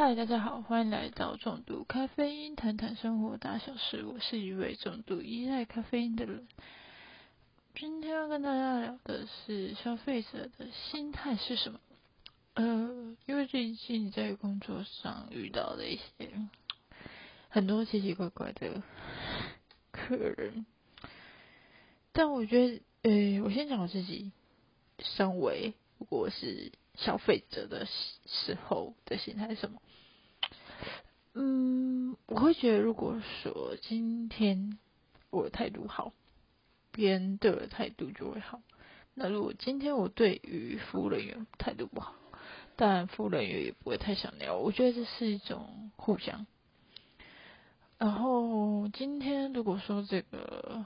嗨，大家好，欢迎来到重度咖啡因，谈谈生活大小事。我是一位重度依赖咖啡因的人。今天要跟大家聊的是消费者的心态是什么？呃，因为最近在工作上遇到的一些很多奇奇怪怪的客人，但我觉得，呃，我先讲我自己，身为如果是。消费者的时候的心态是什么？嗯，我会觉得，如果说今天我的态度好，别人对我的态度就会好。那如果今天我对于服务人员态度不好，但服务人员也不会太想聊。我觉得这是一种互相。然后今天如果说这个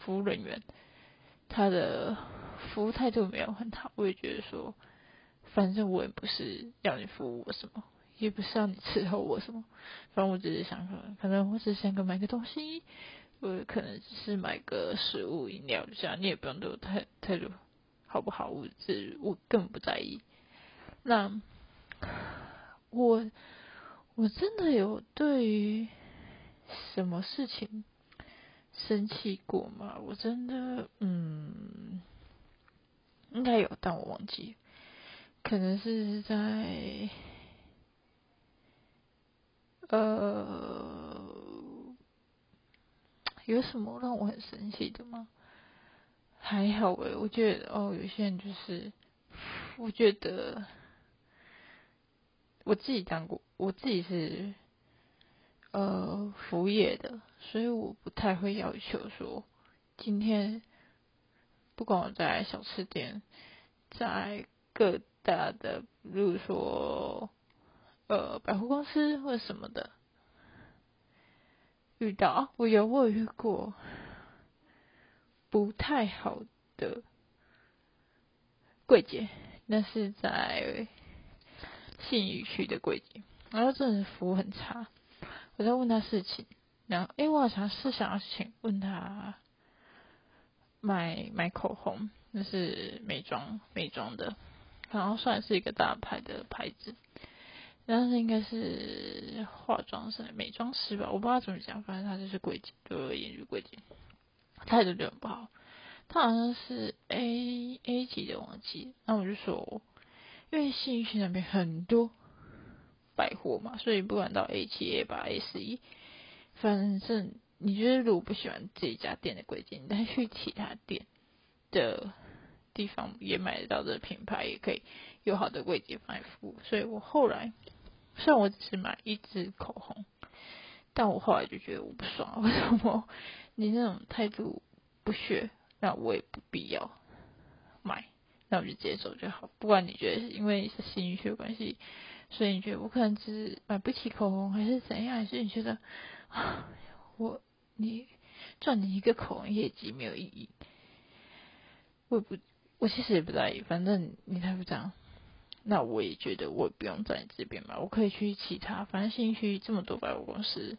服务人员他的服务态度没有很好，我也觉得说。反正我也不是要你服务我什么，也不是要你伺候我什么，反正我只是想说，可能我只是想买个东西，我可能只是买个食物饮料这样，你也不用对我太太多好不好？我这我根本不在意。那我我真的有对于什么事情生气过吗？我真的嗯，应该有，但我忘记。可能是在呃，有什么让我很生气的吗？还好诶，我觉得哦，有些人就是，我觉得我自己当过，我自己是呃服务业的，所以我不太会要求说，今天不管我在小吃店，在各。大的，比如说，呃，百货公司或者什么的，遇到，我有我有遇过不太好的柜姐，那是在信义区的柜姐，然后真的服务很差。我在问他事情，然后哎，我好像是想要请问他买买口红，那是美妆美妆的。然后算是一个大牌的牌子，但是应该是化妆师、美妆师吧，我不知道怎么讲，反正他就是柜姐，对我言语柜姐，态度就很不好。他好像是 A A 级的忘记，那我就说，因为信义区那边很多百货嘛，所以不管到 A 七、A 八、A 十一，反正你觉得如果不喜欢这一家店的柜姐，你再去其他店的。地方也买得到的品牌，也可以有好的柜姐帮你服务。所以我后来，虽然我只是买一支口红，但我后来就觉得我不爽，为什么你那种态度不屑，那我也不必要买，那我就接受就好。不管你觉得是因为是心理学关系，所以你觉得我可能只是买不起口红，还是怎样？还是你觉得啊，我你赚你一个口红业绩没有意义？我不。我其实也不在意，反正你才不这样，那我也觉得我也不用在这边买，我可以去其他，反正新区这么多百货公司，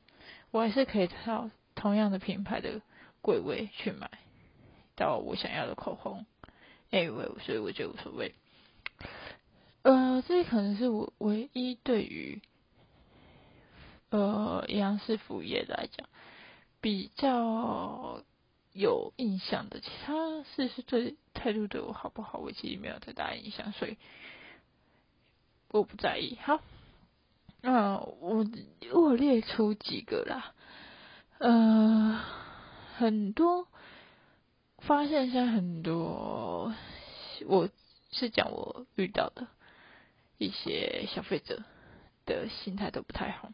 我还是可以到同样的品牌的柜位去买到我想要的口红，哎，我所以我就无所谓。呃，这可能是我唯一对于呃央视服务业来讲比较。有印象的，其他事是对态度对我好不好，我其实没有太大印象，所以我不在意。好，那我我列出几个啦，呃，很多发现现在很多，我是讲我遇到的一些消费者的心态都不太好。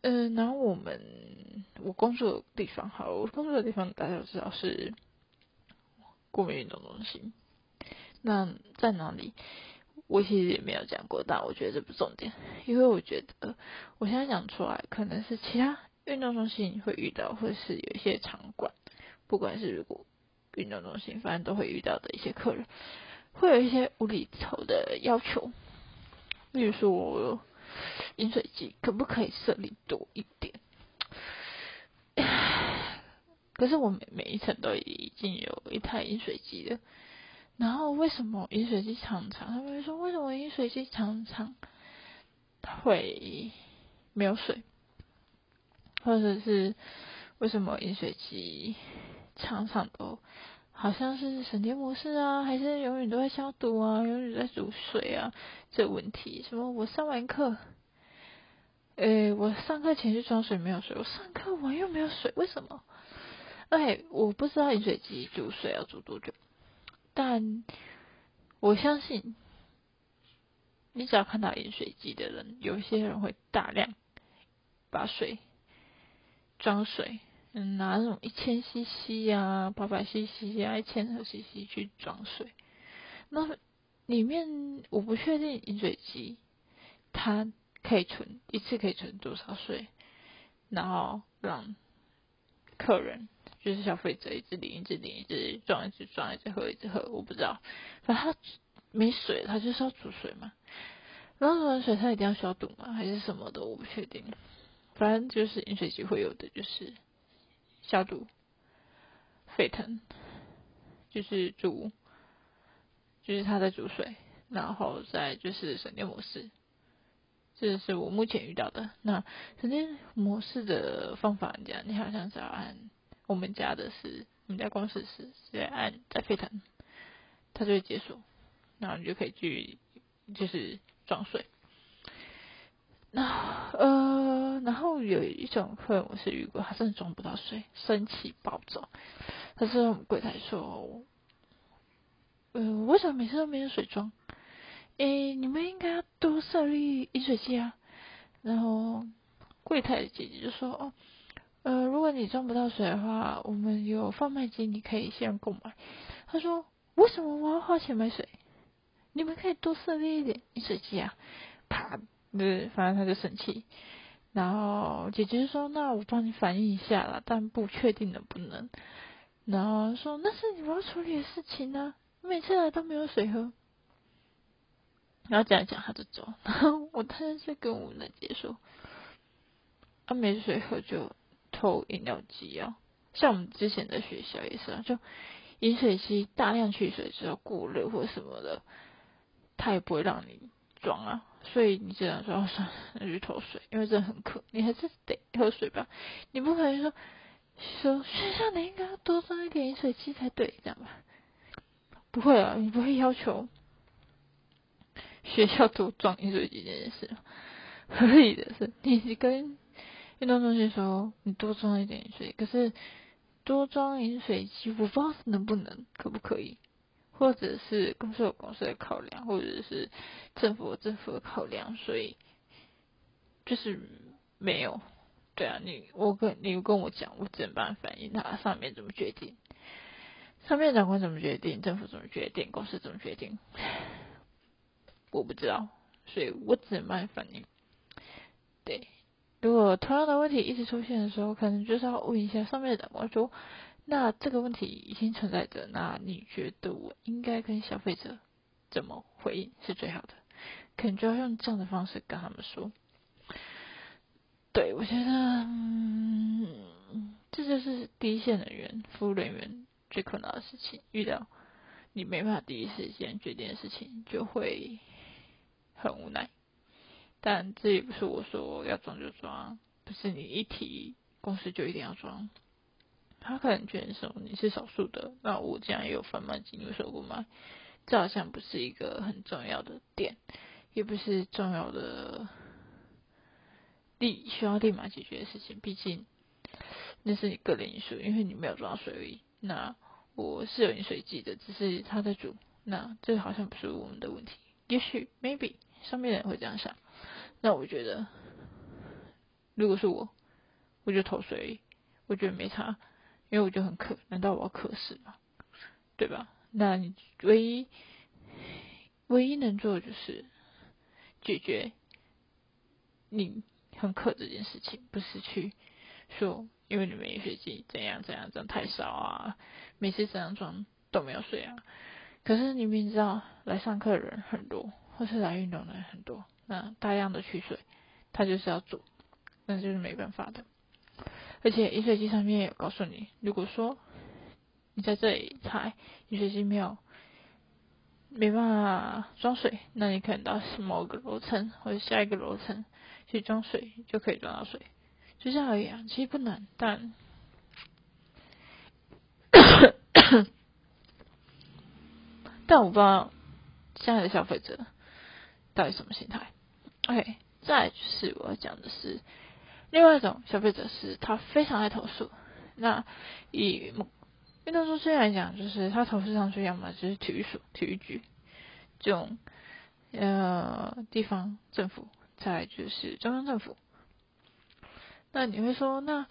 嗯，然后我们我工作的地方，好，我工作的地方大家都知道是国民运动中心。那在哪里？我其实也没有讲过，但我觉得这不重点，因为我觉得我现在讲出来，可能是其他运动中心会遇到，或是有一些场馆，不管是如果运动中心，反正都会遇到的一些客人，会有一些无厘头的要求，例如说。饮水机可不可以设立多一点？可是我每每一层都已经有一台饮水机了，然后为什么饮水机常常？他们说为什么饮水机常常？会没有水，或者是为什么饮水机常常都好像是省电模式啊，还是永远都在消毒啊，永远在煮水啊？这问题，什么我上完课，诶，我上课前去装水没有水，我上课完又没有水，为什么？哎，我不知道饮水机煮水要煮多久，但我相信。你只要看到饮水机的人，有些人会大量把水装水，嗯，拿那种一千 CC 啊、八百 CC 啊、一千二 CC 去装水。那里面我不确定饮水机它可以存一次可以存多少水，然后让客人就是消费者一直淋一直淋一直装一直装一直喝一直喝，我不知道，反正他。没水，他就是要煮水嘛。然后煮完水，他一定要消毒吗？还是什么的？我不确定。反正就是饮水机会有的，就是消毒、沸腾，就是煮，就是他在煮水，然后再就是省电模式。这是我目前遇到的。那省电模式的方法，这样你好像是要按我们家的是，我们家公司是在按在沸腾，它就会解锁。然后你就可以去，就是装水。那呃，然后有一种客人我是遇过，他真的装不到水，生气暴走。他是我们柜台说，呃，为什么每次都没有水装？诶，你们应该要多设立饮水机啊。然后柜台的姐姐就说，哦，呃，如果你装不到水的话，我们有贩卖机，你可以先购买。他说，为什么我要花钱买水？你们可以多设立一点饮水机啊！啪，对，反正他就生气。然后姐姐说：“那我帮你反映一下啦，但不确定能不能。”然后说：“那是你们要处理的事情呢，每次来都没有水喝。”然后讲一讲他就走。然后我当时就跟我们的姐说：“啊，没水喝就偷饮料机啊！像我们之前的学校也是啊，就饮水机大量取水之后过热或什么的。”他也不会让你装啊，所以你只能说算了，那就偷水，因为真的很渴，你还是得喝水吧。你不可能说说学校你应该多装一点饮水机才对，这样吧？不会啊，你不会要求学校多装饮水机这件事。合理的是，你跟运动中心说你多装一点饮水，可是多装饮水机，我不知道能不能，可不可以？或者是公司有公司的考量，或者是政府有政府的考量，所以就是没有。对啊，你我跟你跟我讲，我只能帮反映他上面怎么决定，上面长官怎么决定，政府怎么决定，公司怎么决定，我不知道，所以我只能帮反映。对，如果同样的问题一直出现的时候，可能就是要问一下上面的长官说。那这个问题已经存在着，那你觉得我应该跟消费者怎么回应是最好的？可能就要用这样的方式跟他们说。对，我觉得，嗯，这就是第一线人员、服务人员最困难的事情。遇到你没办法第一时间决定的事情，就会很无奈。但这也不是我说要装就装，不是你一提公司就一定要装。他可能觉得说你是少数的，那我这样也有贩卖机，你为什么不买？这好像不是一个很重要的点，也不是重要的立需要立马解决的事情。毕竟那是你个人因素，因为你没有装水而已。那我是有饮水机的，只是他在煮，那这好像不是我们的问题。也许 maybe 上面的人会这样想，那我觉得如果是我，我就投水，我觉得没差。因为我就很渴，难道我要渴死吗？对吧？那你唯一唯一能做的就是解决你很渴这件事情，不是去说因为你没水机怎样怎样，这样太少啊，每次怎样装都没有水啊。可是你明知道来上课的人很多，或是来运动的人很多，那大量的取水，他就是要做，那就是没办法的。而且饮水机上面有告诉你，如果说你在这里踩饮水机没有没办法装水，那你可能到某个楼层或者下一个楼层去装水，就可以装到水，就这样而已。其实不难，但 但我不知道现在的消费者到底什么心态。OK，再就是我要讲的是另外一种消费者，是他非常爱投诉。那以运动中心来讲，就是他投诉上去，要么就是体育所、体育局这种呃地方政府，再就是中央政府。那你会说，那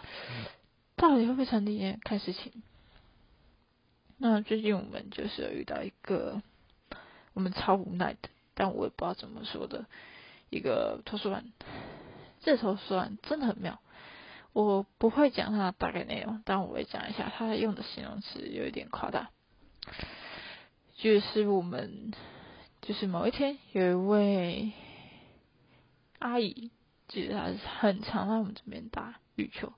到底会不会成立？看事情。那最近我们就是遇到一个我们超无奈的，但我也不知道怎么说的一个投诉案。这投诉案真的很妙。我不会讲它大概内容，但我会讲一下它用的形容词有一点夸大。就是我们，就是某一天有一位阿姨，就是她很常在我们这边打羽球，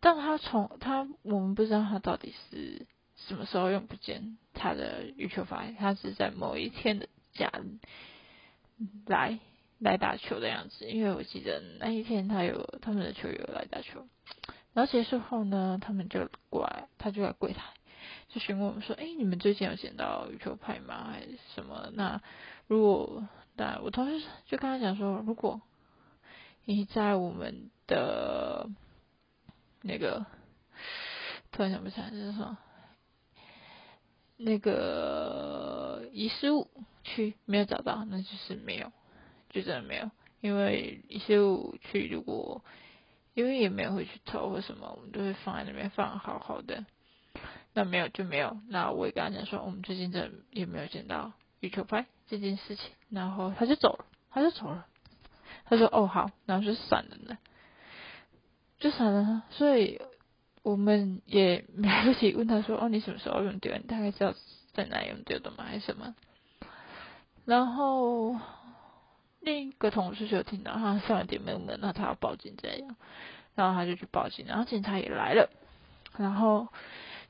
但她从她我们不知道她到底是什么时候用不见她的羽球法，她是在某一天的假日来。来打球的样子，因为我记得那一天他有他们的球友来打球，然后结束后呢，他们就过来，他就在柜台就询问我们说：“哎，你们最近有捡到羽球拍吗？还是什么？”那如果那我同事就跟他讲说：“如果你在我们的那个突然想不起来是什么那个遗失物区没有找到，那就是没有。”就真的没有，因为一些舞去如果因为也没有回去偷或什么，我们都会放在那边放好好的。那没有就没有，那我也跟他讲说，我们最近真的也没有见到羽球拍这件事情，然后他就走了，他就走了。他说哦好，然后就散了呢，就散了。所以我们也 来不及问他说哦你什么时候用丢？你大概知道在哪用丢的吗？还是什么？然后。另一个同事就听到他上了点没有门，那他要报警这样，然后他就去报警，然后警察也来了，然后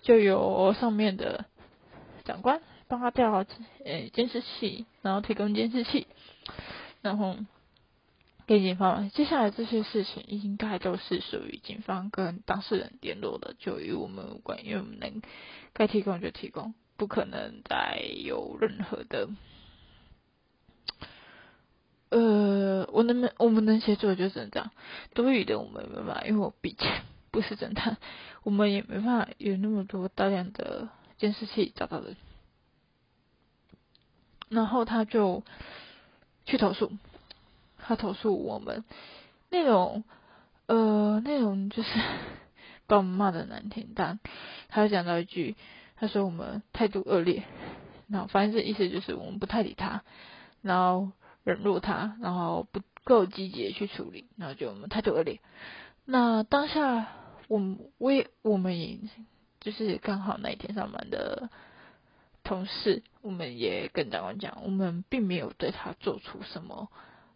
就有上面的长官帮他调好呃监视器，然后提供监视器，然后给警方。接下来这些事情应该都是属于警方跟当事人联络的，就与我们无关，因为我们能该提供就提供，不可能再有任何的。呃，我能能我们能协助就只能这样，多余的我们没办法，因为我毕竟不是侦探，我们也没办法有那么多大量的监视器找到的。然后他就去投诉，他投诉我们内容，呃，内容就是 把我们骂的难听，但他讲到一句，他说我们态度恶劣，然后反正这意思就是我们不太理他，然后。忍辱他，然后不够积极去处理，然后就我们态度恶劣。那当下，我我也我们也就是刚好那一天上班的同事，我们也跟长官讲，我们并没有对他做出什么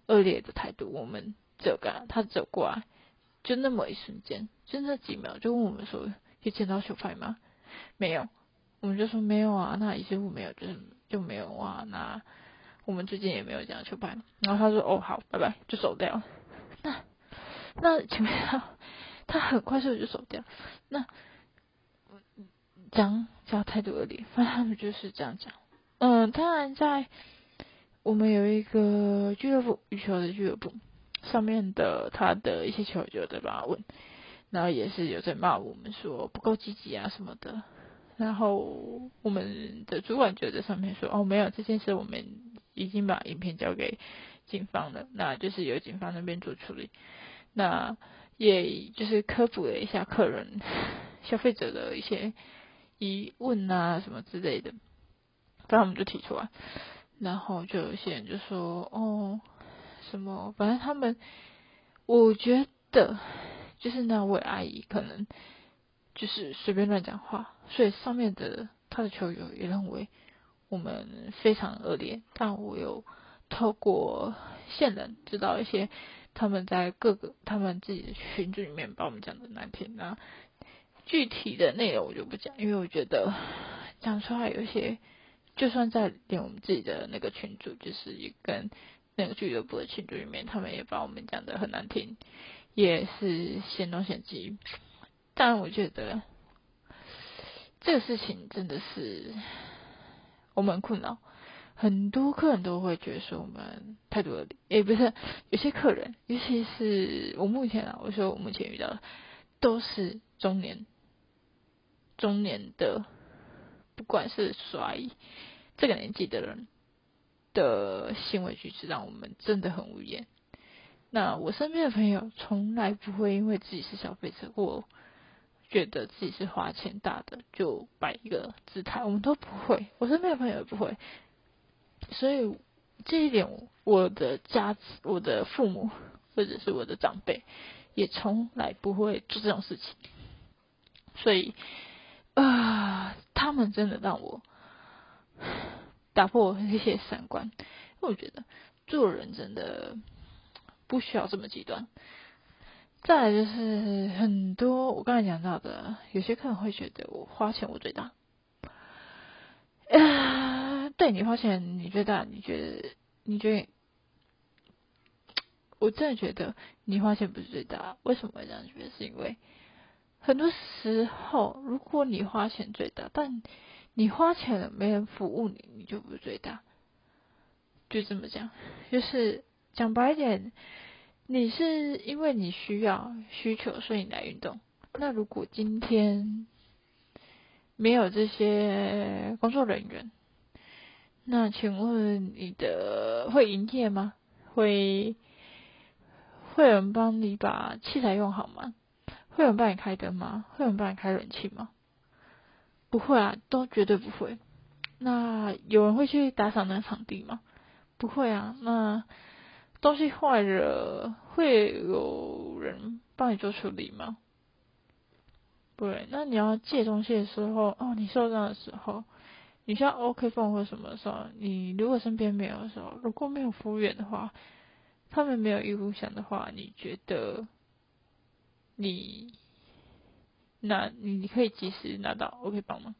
恶劣的态度，我们只有跟他走过来，就那么一瞬间，就那几秒，就问我们说，有捡到球拍吗？没有，我们就说没有啊，那一些物没有，就是就没有啊，那。我们最近也没有这样去拍，然后他说：“哦，好，拜拜，就走掉。”那那请问他他很快速就走掉？那讲讲态度恶劣，反正他们就是这样讲。嗯，当然在我们有一个俱乐部羽球的俱乐部上面的他的一些球友在帮他问，然后也是有在骂我们说不够积极啊什么的。然后我们的主管就在上面说：“哦，没有这件事，我们。”已经把影片交给警方了，那就是由警方那边做处理。那也就是科普了一下客人、消费者的一些疑问啊什么之类的，然后我们就提出来，然后就有些人就说：“哦，什么？反正他们，我觉得就是那位阿姨可能就是随便乱讲话，所以上面的他的球友也认为。”我们非常恶劣，但我有透过线人知道一些他们在各个他们自己的群组里面把我们讲的难听。那具体的内容我就不讲，因为我觉得讲出来有些就算在连我们自己的那个群组，就是跟那个俱乐部的群组里面，他们也把我们讲的很难听，也是嫌东嫌西。但我觉得这个事情真的是我们很困扰，很多客人都会觉得说我们态度恶劣，也不是有些客人，尤其是我目前啊，我说我目前遇到的都是中年中年的。不管是衰这个年纪的人的行为举止，让我们真的很无言。那我身边的朋友从来不会因为自己是消费者，或觉得自己是花钱大的就摆一个姿态，我们都不会。我身边的朋友也不会。所以这一点，我的家、我的父母或者是我的长辈，也从来不会做这种事情。所以。啊，他们真的让我打破我一些三观，我觉得做人真的不需要这么极端。再来就是很多我刚才讲到的，有些客人会觉得我花钱我最大。啊，对你花钱你最大，你觉得？你觉得？我真的觉得你花钱不是最大，为什么会这样觉得？是因为。很多时候，如果你花钱最大，但你花钱了没人服务你，你就不是最大。就这么讲，就是讲白一点，你是因为你需要需求，所以你来运动。那如果今天没有这些工作人员，那请问你的会营业吗？会会有人帮你把器材用好吗？会有人帮你开灯吗？会有人帮你开冷气吗？不会啊，都绝对不会。那有人会去打扫那个场地吗？不会啊。那东西坏了，会有人帮你做处理吗？不会。那你要借东西的时候，哦，你受伤的时候，你需要 OK 泵或什么的时候，你如果身边没有的时候，如果没有服务员的话，他们没有义务想的话，你觉得？你，那你可以及时拿到 OK 棒吗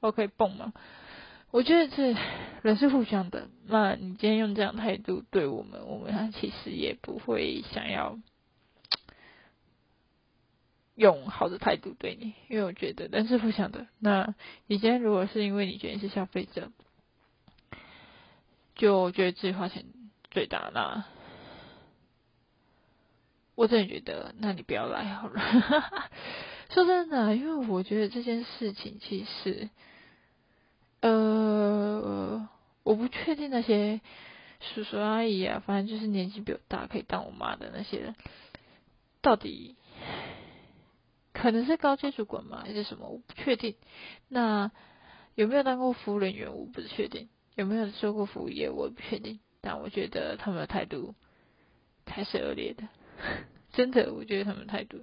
？OK 泵吗？我觉得这人是互相的。那你今天用这样态度对我们，我们其实也不会想要用好的态度对你，因为我觉得人是互相的。那你今天如果是因为你觉得是消费者，就觉得自己花钱最大，那。我真的觉得，那你不要来好了。说真的，因为我觉得这件事情其实，呃，我不确定那些叔叔阿姨啊，反正就是年纪比我大可以当我妈的那些人，到底可能是高阶主管吗，还是什么？我不确定。那有没有当过服务人员？我不确定。有没有做过服务业？我不确定。但我觉得他们的态度才是恶劣的。真的，我觉得他们态度，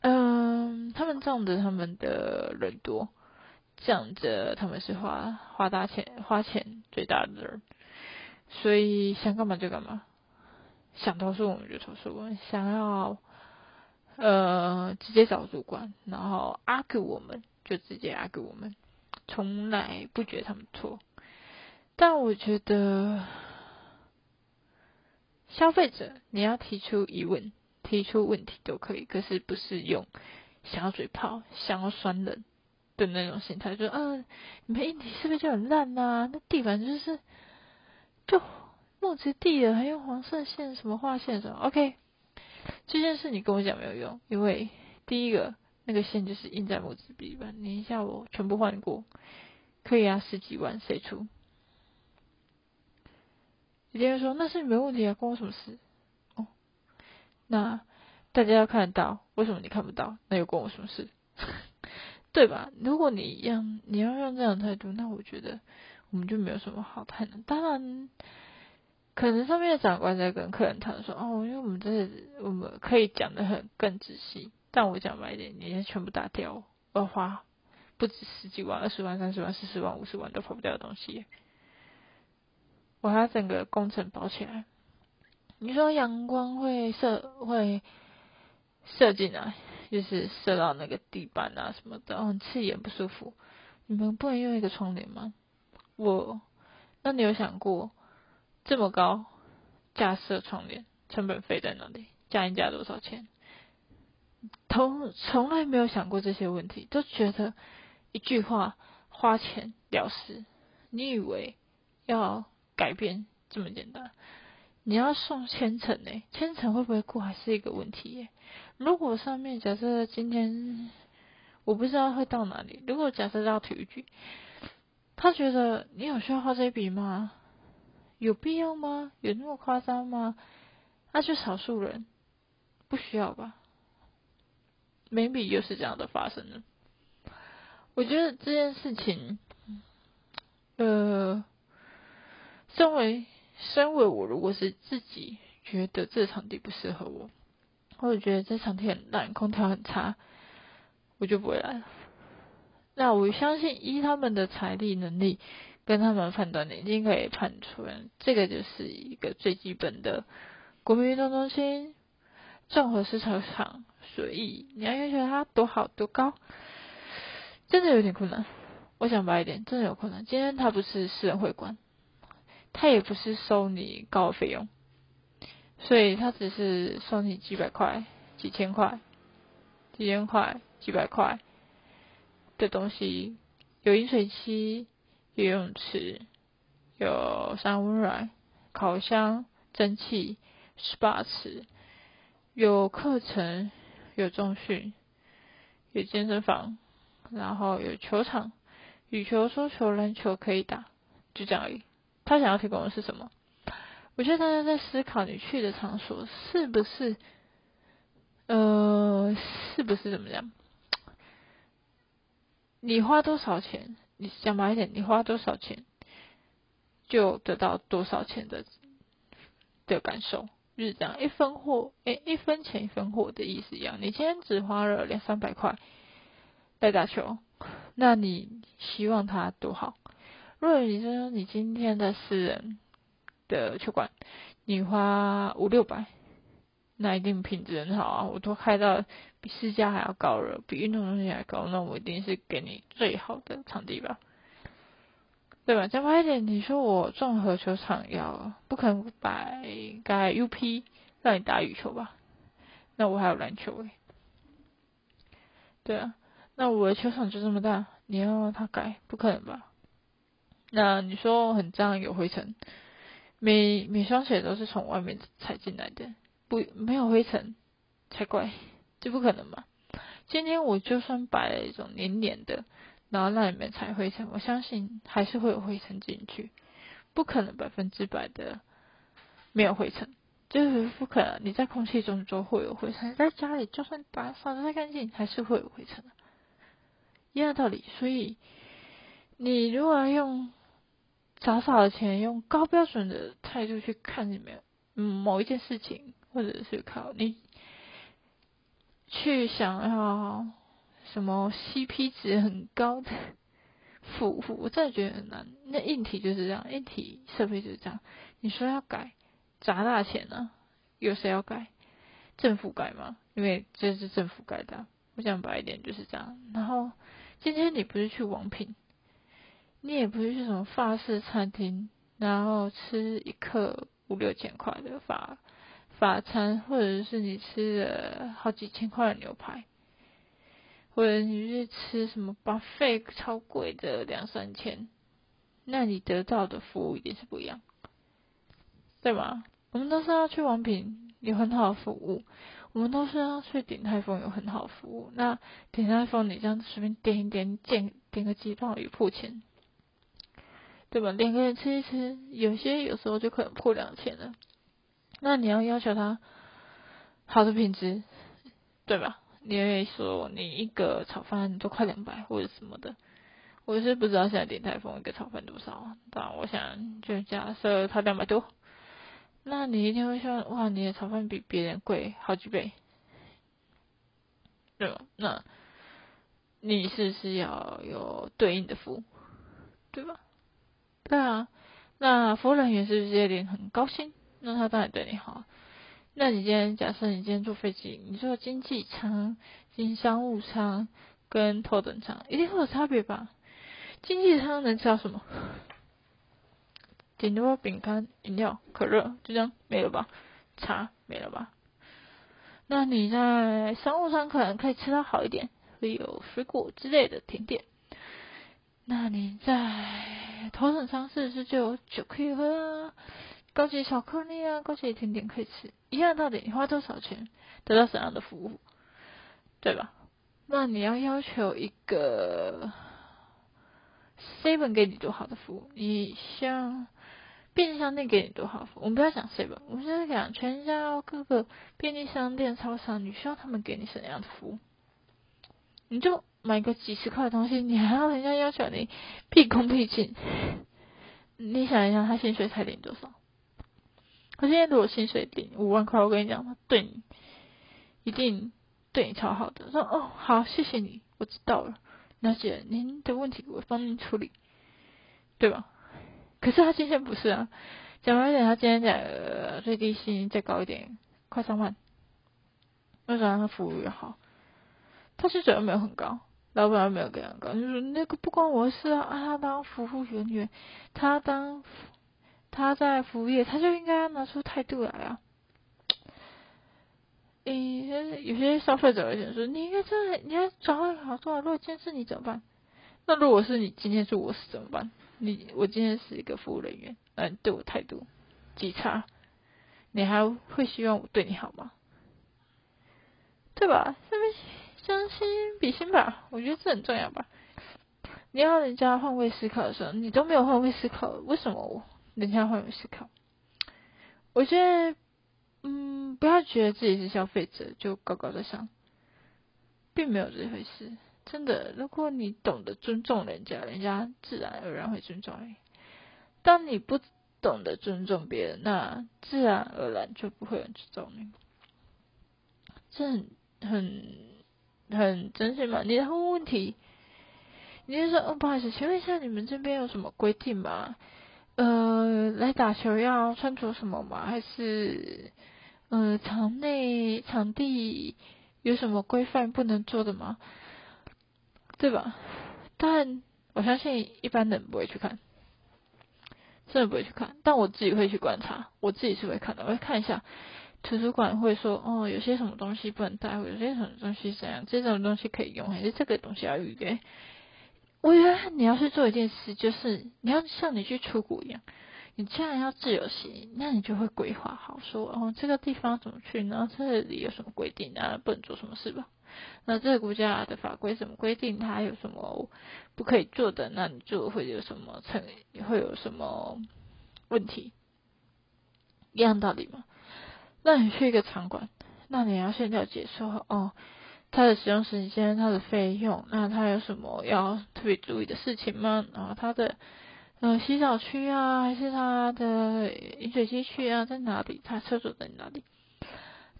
嗯，他们仗着他们的人多，仗着他们是花花大钱、花钱最大的人，所以想干嘛就干嘛，想投诉我们就投诉，想要呃直接找主管，然后 argue 我们就直接 argue 我们，从来不觉得他们错，但我觉得。消费者，你要提出疑问、提出问题都可以，可是不是用。想要嘴炮、想要酸人。的那种心态，说，嗯，你们硬体是不是就很烂呐？那地板就是就木质地了，还用黄色线什么画线什么？OK，这件事你跟我讲没有用，因为第一个那个线就是印在木质地板，你一下我全部换过，可以啊，十几万谁出？有些人说那是没问题啊，关我什么事？哦，那大家要看得到，为什么你看不到？那又关我什么事？对吧？如果你一样，你要用这样态度，那我觉得我们就没有什么好谈的。当然，可能上面的长官在跟客人谈说，哦，因为我们这我们可以讲的很更仔细，但我讲白一点，你全部打掉，我要花不止十几万、二十万、三十万、四十万、五十万都跑不掉的东西。把它整个工程包起来。你说阳光会射会射进来，就是射到那个地板啊什么的，很刺眼不舒服。你们不能用一个窗帘吗？我，那你有想过这么高架设窗帘成本费在哪里？加一加多少钱？从从来没有想过这些问题，都觉得一句话花钱了事。你以为要改变这么简单？你要送千层呢？千层会不会过还是一个问题耶？如果上面假设今天我不知道会到哪里，如果假设到体育局，他觉得你有需要花这笔吗？有必要吗？有那么夸张吗？那就少数人不需要吧？maybe 又是这样的发生了。我觉得这件事情，呃，身为身为我，如果是自己觉得这场地不适合我，或者觉得这场地很烂，空调很差，我就不会来了。那我相信，依他们的财力能力跟他们判断，已经可以判出来，这个就是一个最基本的国民运动中心、综合市场场。所以你要要求它多好多高，真的有点困难。我想白一点，真的有困难。今天它不是私人会馆，他也不是收你高费用，所以他只是收你几百块、几千块、几千块、几百块。的东西有饮水机、游泳池、有三温暖、烤箱、蒸汽、SPA 池，有课程、有中训、有健身房，然后有球场，羽球、桌球、篮球可以打，就这样而已。他想要提供的是什么？我觉得大家在思考你去的场所是不是，呃，是不是怎么样？你花多少钱？你讲白一点，你花多少钱，就得到多少钱的的感受，就是这样，一分货，哎，一分钱一分货的意思一样。你今天只花了两三百块来打球，那你希望它多好？如果你说你今天的私人的球馆，你花五六百。那一定品质很好啊！我都开到比私家还要高了，比运动中心还高，那我一定是给你最好的场地吧，对吧？讲白一点，你说我综合球场要不可能摆改 UP 让你打羽球吧？那我还有篮球诶，对啊，那我的球场就这么大，你要他改不可能吧？那你说很脏有灰尘，每每双鞋都是从外面踩进来的。不没有灰尘才怪，这不可能嘛？今天我就算摆了一种黏黏的，然后让里面踩灰尘，我相信还是会有灰尘进去，不可能百分之百的没有灰尘，就是不可能。你在空气中就会有灰尘，在家里就算打扫的再干净，还是会有灰尘的，一样道理。所以你如果用少少的钱，用高标准的态度去看里面嗯某一件事情。或者是靠你去想要什么 CP 值很高的服务，我真的觉得很难。那硬体就是这样，硬体设备就是这样。你说要改，砸大钱呢？有谁要改？政府改吗？因为这是政府改的。我讲白一点就是这样。然后今天你不是去王品，你也不是去什么法式餐厅，然后吃一克五六千块的法。法餐，或者是你吃了好几千块的牛排，或者你去吃什么 buffet 超贵的两三千，那你得到的服务一定是不一样，对吗？我们都是要去王品有很好的服务，我们都是要去鼎泰丰有很好的服务。那鼎泰丰你这样随便点一点，点点个鸡棒鱼破钱，对吧？两个人吃一吃，有些有时候就可能破两千了。那你要要求他好的品质，对吧？你会说你一个炒饭都快两百或者什么的，我是不知道现在鼎泰丰一个炒饭多少，但我想就假设它两百多，那你一定会说哇，你的炒饭比别人贵好几倍，对吧？那你是不是要有对应的服务，对吧？对啊，那服务人员是不是有点很高兴？那他当然对你好。那你今天假设你今天坐飞机，你坐经济舱、经商务舱跟头等舱，一定会有差别吧？经济舱能吃到什么？顶多饼干、饮料、可乐，就这样没了吧？茶没了吧？那你在商务舱可能可以吃到好一点，会有水果之类的甜点。那你在头等舱是不是就有酒可以喝啊？高级巧克力啊，高级甜点可以吃，一样到底，你花多少钱得到怎样的服务，对吧？那你要要求一个 seven 给你多好的服务？你像便利商店给你多好服务？我们不要讲 seven，我们现在讲全家各个便利商店、超商，你需要他们给你什么样的服务？你就买个几十块的东西，你还要人家要求你毕恭毕敬？你想一想，他薪水才领多少？可现在如果薪水领五万块，我跟你讲，他对你一定对你超好的。说哦，好，谢谢你，我知道了，了解您的问题，我帮您处理，对吧？可是他今天不是啊，讲白一点，他今天讲最低薪再高一点，快三万，为什么他服务又好？他薪水又没有很高，老板没有给很高，就是那个不关我的事啊，他当服务人员，他当。他在服务业，他就应该拿出态度来啊！诶，有些消费者会想说：“你应该这样，你要掌握好做！如果今天是你怎么办？那如果是你今天是我是怎么办？你我今天是一个服务人员，那你对我态度极差，你还会希望我对你好吗？对吧？是不是将心比心吧，我觉得这很重要吧。你要人家换位思考的时候，你都没有换位思考，为什么我？人家换位思考，我觉得，嗯，不要觉得自己是消费者就高高在上，并没有这回事。真的，如果你懂得尊重人家，人家自然而然会尊重你。当你不懂得尊重别人，那自然而然就不会有人尊重你。这很很很真心嘛？你问问题，你就说，哦，不好意思，请问一下，你们这边有什么规定吗？呃，来打球要穿着什么吗？还是呃，场内场地有什么规范不能做的吗？对吧？但我相信一般人不会去看，真的不会去看。但我自己会去观察，我自己是会看的。我会看一下图书馆会说，哦，有些什么东西不能带，或有些什么东西怎样，这种东西可以用，还是这个东西要预约。我觉得你要去做一件事，就是你要像你去出国一样，你既然要自由行，那你就会规划好，说哦这个地方怎么去呢？这里有什么规定啊？不能做什么事吧？那这个国家的法规怎么规定？它有什么不可以做的？那你做会有什么成会有什么问题？一样道理嘛。那你去一个场馆，那你要先了解说哦。它的使用时间、它的费用，那它有什么要特别注意的事情吗？然后它的呃洗澡区啊，还是它的饮水机区啊，在哪里？它厕所在哪里？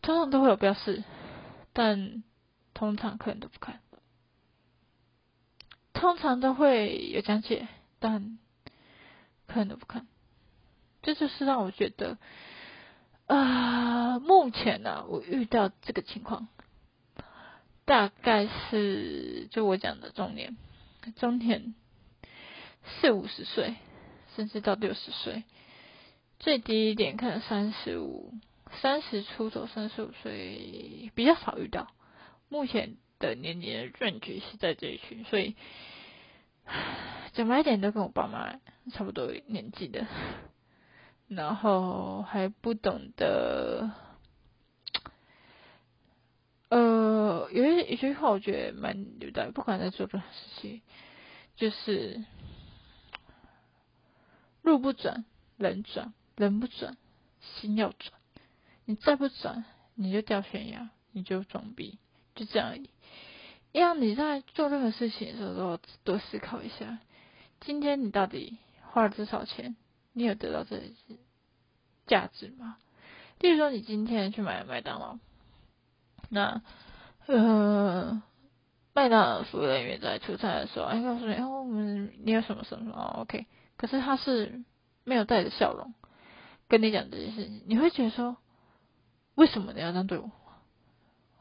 通常都会有标示，但通常客人都不看。通常都会有讲解，但客人都不看。这就是让我觉得，啊，目前呢，我遇到这个情况。大概是就我讲的中年，中年四五十岁，甚至到六十岁，最低一点可能三十五、三十出头、三十五岁比较少遇到。目前的年龄润局是在这一群，所以讲白一点都跟我爸妈差不多年纪的，然后还不懂得。呃，有一一句话，我觉得蛮有道理。不管在做任何事情，就是路不转，人转；人不转，心要转。你再不转，你就掉悬崖，你就装逼，就这样而已。一样，你在做任何事情的时候，多思考一下：今天你到底花了多少钱？你有得到这些价值吗？例如说，你今天去买麦当劳。那呃，麦当劳服务人员在出差的时候，哎，告诉你，哦，我们你有什么什么哦，OK。可是他是没有带着笑容跟你讲这件事情，你会觉得说，为什么你要这样对我？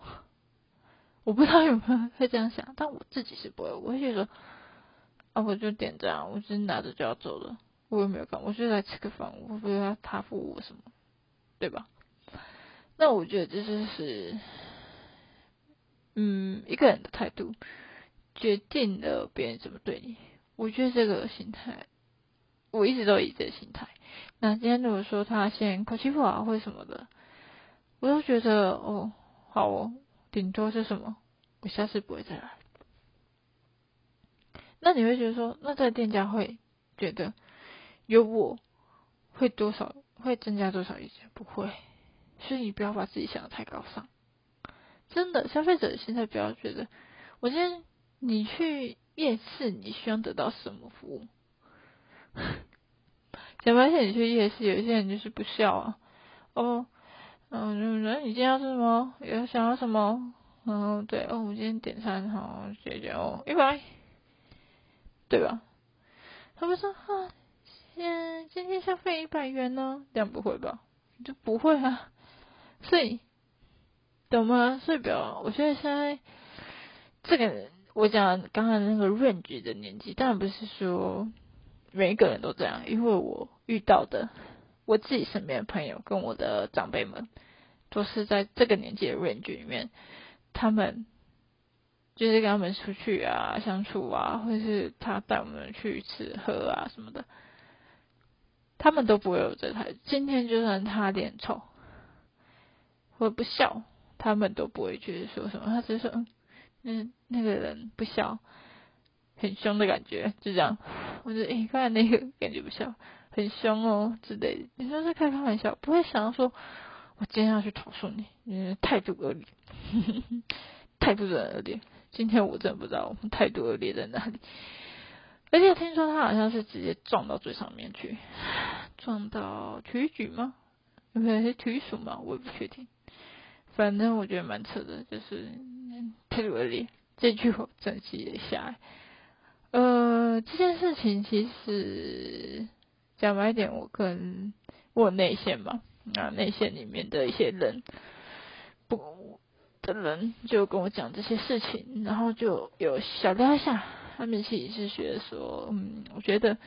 我不知道有没有会这样想，但我自己是不会，我会觉得说，啊，我就点这样，我只是拿着就要走了，我又没有干，我就来吃个饭，我不要他付我什么，对吧？那我觉得这就是，嗯，一个人的态度决定了别人怎么对你。我觉得这个心态，我一直都以这个心态。那今天如果说他先口气不好或者什么的，我都觉得哦，好哦，顶多是什么，我下次不会再来。那你会觉得说，那这个店家会觉得有我会多少会增加多少意见？不会，所以你不要把自己想的太高尚。真的，消费者现在不要觉得，我今天你去夜市，你需要得到什么服务？想发现你去夜市，有些人就是不笑啊。哦，嗯，你今天要吃什么？有想要什么？嗯，对，哦，我今天点餐好，谢谢哦，一百，对吧？他们说啊，嗯，今天消费一百元呢，这样不会吧？就不会啊，所以懂吗？所以不要，我觉得现在这个我讲刚才那个 range 的年纪，当然不是说每一个人都这样，因为我遇到的我自己身边的朋友跟我的长辈们，都是在这个年纪的 range 里面，他们就是跟他们出去啊、相处啊，或者是他带我们去吃喝啊什么的，他们都不会有这台。今天就算他脸臭或不笑，他们都不会觉得说什么，他只是说嗯，那那个人不笑，很凶的感觉，就这样。我觉得诶，刚才那个感觉不笑，很凶哦之类的。你说是开开玩笑，不会想要说我今天要去投诉你，你态度恶劣，态度真恶劣。今天我真的不知道我们态度恶劣在哪里。而且听说他好像是直接撞到最上面去，撞到体育局吗？有可能是体育署吗？我也不确定。反正我觉得蛮扯的，就是态度恶劣这句我真记了下来。呃，这件事情其实讲白一点，我跟我内线嘛，啊内线里面的一些人不的人就跟我讲这些事情，然后就有小聊一下，他们其实是觉得说，嗯，我觉得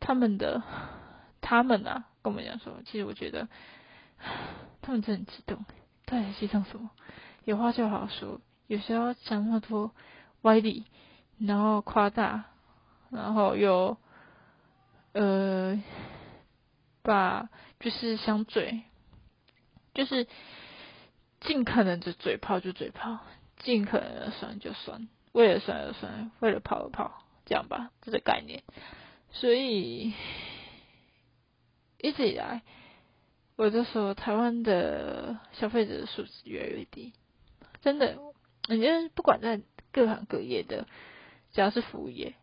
他们的他们啊跟我们讲说，其实我觉得他们真的很激动，到底激动什么？有话就好好说，有时候讲那么多歪理。然后夸大，然后又呃把就是想嘴，就是尽可能的嘴炮就嘴炮，尽可能的酸就酸，为了酸而酸，为了跑而跑，这样吧，这个概念。所以一直以来，我就说台湾的消费者的素质越来越低，真的，我觉得不管在各行各业的。只要是服务业，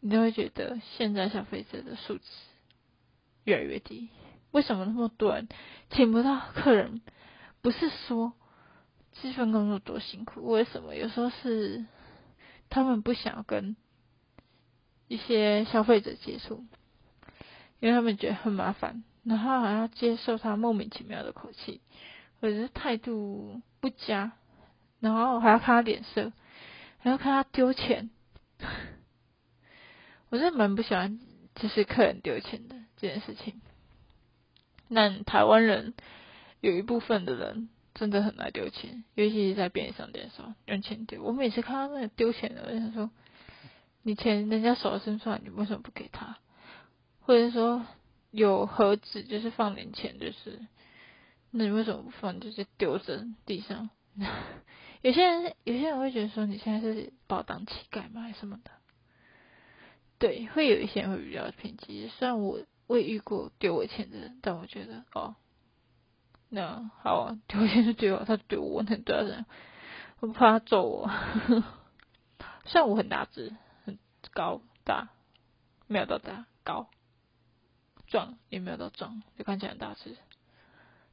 你都会觉得现在消费者的素质越来越低。为什么那么多人请不到客人？不是说这份工作多辛苦，为什么？有时候是他们不想跟一些消费者接触，因为他们觉得很麻烦，然后还要接受他莫名其妙的口气，或者是态度不佳，然后还要看他脸色。还要看他丢钱，我是蛮不喜欢就是客人丢钱的这件事情。那台湾人有一部分的人真的很爱丢钱，尤其是在便利商店上用钱丢。我每次看到那个丢钱的，我想说，你钱人家手伸出来，你为什么不给他？或者说有盒子就是放点钱，就是那你为什么不放？就是丢在地上。有些人，有些人会觉得说你现在是把我当乞丐吗，还是什么的？对，会有一些人会比较偏激。虽然我我也遇过丢我钱的人，但我觉得哦，那好啊，丢我钱就丢我，他丢我，能对他怎样？我不怕他揍我。虽然我很大只，很高大，没有到大高，壮也没有到壮，就看起来很大只。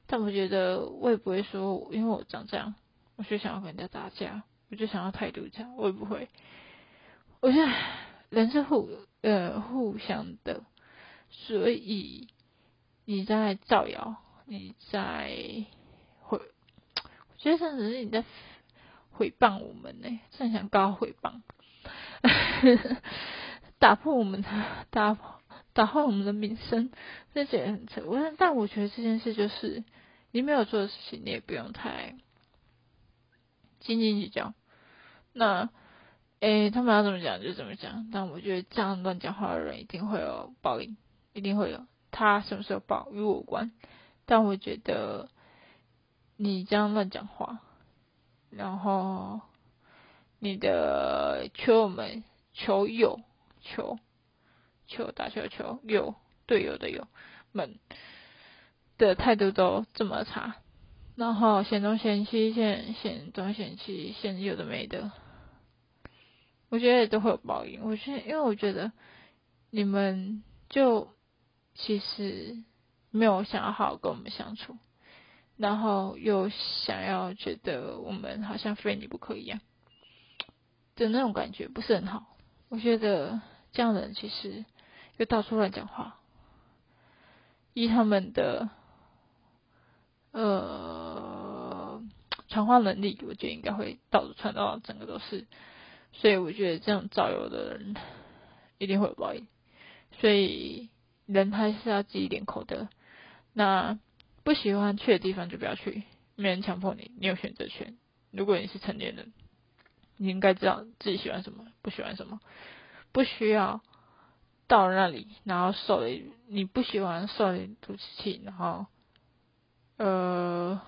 但我觉得我也不会说，因为我长这样。我就想要跟人家打架，我就想要态度这样，我也不会。我觉得人是互呃互相的，所以你在造谣，你在毁，我觉得甚至是你在诽谤我们呢，正想告诽谤，打破我们的打打坏我们的名声，这觉得很扯。我但我觉得这件事就是你没有做的事情，你也不用太斤斤计较。那诶，他们要怎么讲就怎么讲。但我觉得这样乱讲话的人一定会有报应，一定会有。他什么时候报与我无关。但我觉得你这样乱讲话，然后你的球友们、球友、球。球打球球友队友的友们的态度都这么差，然后嫌东嫌西嫌嫌东嫌西嫌有的没的，我觉得都会有报应。我觉得，因为我觉得你们就其实没有想要好好跟我们相处，然后又想要觉得我们好像非你不可一样的那种感觉，不是很好。我觉得这样的人其实。又到处乱讲话，依他们的呃传话能力，我觉得应该会到处传到整个都是，所以我觉得这样造谣的人一定会有报应，所以人还是要积一点口德。那不喜欢去的地方就不要去，没人强迫你，你有选择权。如果你是成年人，你应该知道自己喜欢什么，不喜欢什么，不需要。到那里，然后受了你不喜欢受了毒气，然后呃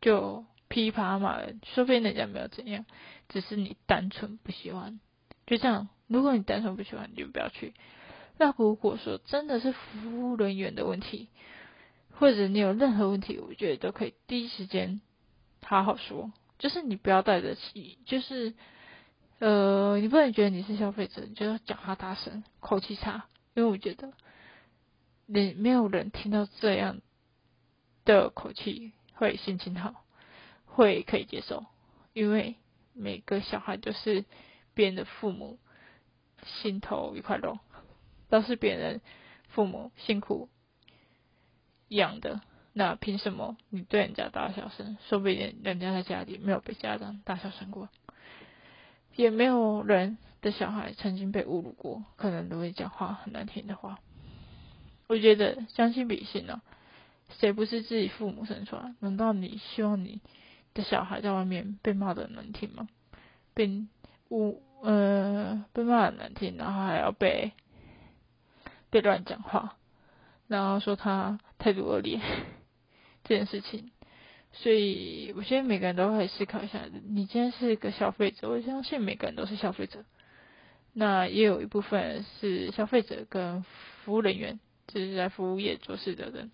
就噼啪骂人，说不定人家没有怎样，只是你单纯不喜欢，就这样。如果你单纯不喜欢，你就不要去。那如果说真的是服务人员的问题，或者你有任何问题，我觉得都可以第一时间好好说，就是你不要带着气，就是。呃，你不能觉得你是消费者，你就要讲话大声，口气差，因为我觉得，你没有人听到这样的口气会心情好，会可以接受，因为每个小孩都是别人的父母心头一块肉，都是别人父母辛苦养的，那凭什么你对人家大小声？说不定人家在家里没有被家长大小声过。也没有人的小孩曾经被侮辱过，可能都会讲话很难听的话。我觉得将心比心呢，谁不是自己父母生出来？难道你希望你的小孩在外面被骂的难听吗？被侮呃被骂的难听，然后还要被被乱讲话，然后说他态度恶劣这件事情。所以，我相信每个人都会思考一下。你今天是一个消费者，我相信每个人都是消费者。那也有一部分是消费者跟服务人员，就是在服务业做事的人，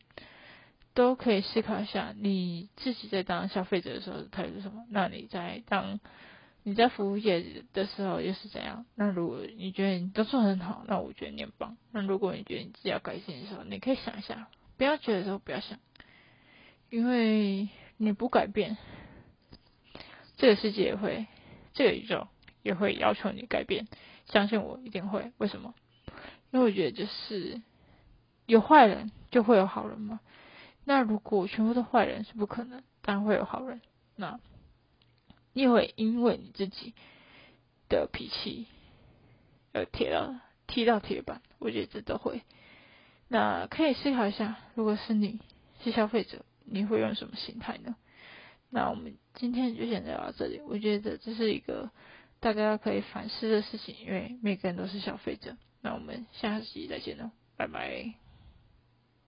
都可以思考一下，你自己在当消费者的时候态度是什么？那你在当你在服务业的时候又是怎样？那如果你觉得你都做很好，那我觉得你很棒。那如果你觉得你自己要改进的时候，你可以想一下，不要觉得说不要想，因为。你不改变，这个世界也会，这个宇宙也会要求你改变。相信我，一定会。为什么？因为我觉得就是有坏人就会有好人嘛。那如果全部都坏人是不可能，当然会有好人。那你也会因为你自己的脾气而贴到踢到铁板，我觉得这都会。那可以思考一下，如果是你是消费者。你会用什么心态呢？那我们今天就先聊到这里。我觉得这是一个大家可以反思的事情，因为每个人都是消费者。那我们下期再见喽，拜拜。